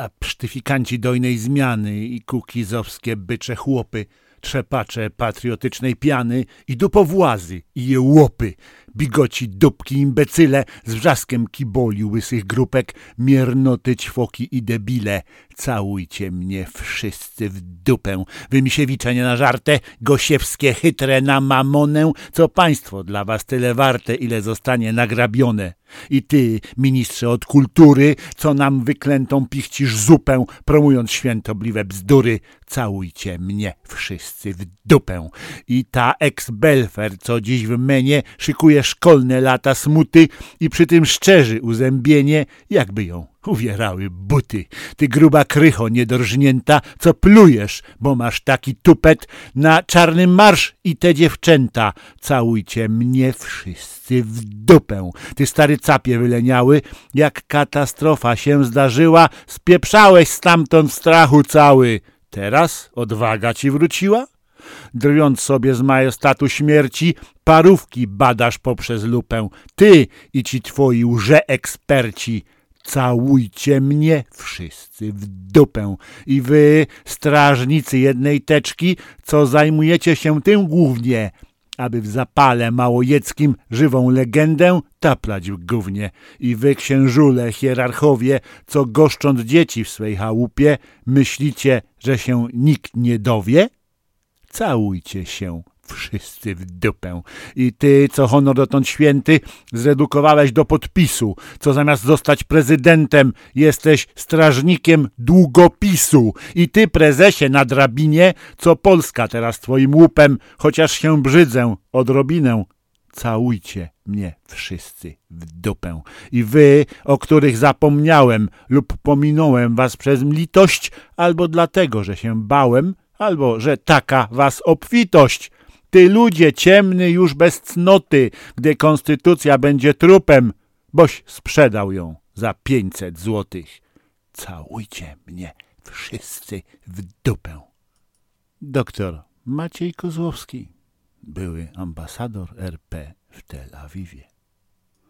A psztyfikanci dojnej zmiany i kukizowskie bycze chłopy, trzepacze patriotycznej piany i dupowłazy i jełopy, bigoci, dupki, imbecyle z wrzaskiem kiboli łysych grupek, miernoty, ćwoki i debile. Całujcie mnie wszyscy w dupę. Wy misiewicze nie na żartę, gosiewskie chytre na mamonę, co państwo dla was tyle warte, ile zostanie nagrabione. I ty, ministrze od kultury, co nam wyklętą pichcisz zupę, promując świętobliwe bzdury, całujcie mnie wszyscy w dupę. I ta ex-belfer, co dziś w menie szykuje szkolne lata smuty i przy tym szczerzy uzębienie, jakby ją uwierały buty. Ty gruba krycho niedorżnięta, co plujesz, bo masz taki tupet na czarny marsz i te dziewczęta. Całujcie mnie wszyscy w dupę. Ty stary capie wyleniały, jak katastrofa się zdarzyła, spieprzałeś stamtąd strachu cały. Teraz odwaga ci wróciła? Drwiąc sobie z majestatu śmierci, parówki badasz poprzez lupę. Ty i ci twoi łże-eksperci. Całujcie mnie wszyscy w dupę. I wy, strażnicy jednej teczki, co zajmujecie się tym głównie, aby w zapale małojeckim żywą legendę taplać w gównie. I wy, księżule, hierarchowie, co goszcząc dzieci w swej chałupie, myślicie, że się nikt nie dowie? Całujcie się wszyscy w dupę. I ty, co honor dotąd święty, zredukowałeś do podpisu, co zamiast zostać prezydentem, jesteś strażnikiem długopisu. I ty, prezesie na drabinie, co Polska teraz twoim łupem, chociaż się brzydzę odrobinę, całujcie mnie wszyscy w dupę. I wy, o których zapomniałem lub pominąłem was przez litość, albo dlatego, że się bałem, albo że taka was obfitość, ty ludzie ciemny już bez cnoty, gdy konstytucja będzie trupem, boś sprzedał ją za pięćset złotych. Całujcie mnie wszyscy w dupę. Doktor Maciej Kozłowski, były ambasador RP w Tel Awiwie.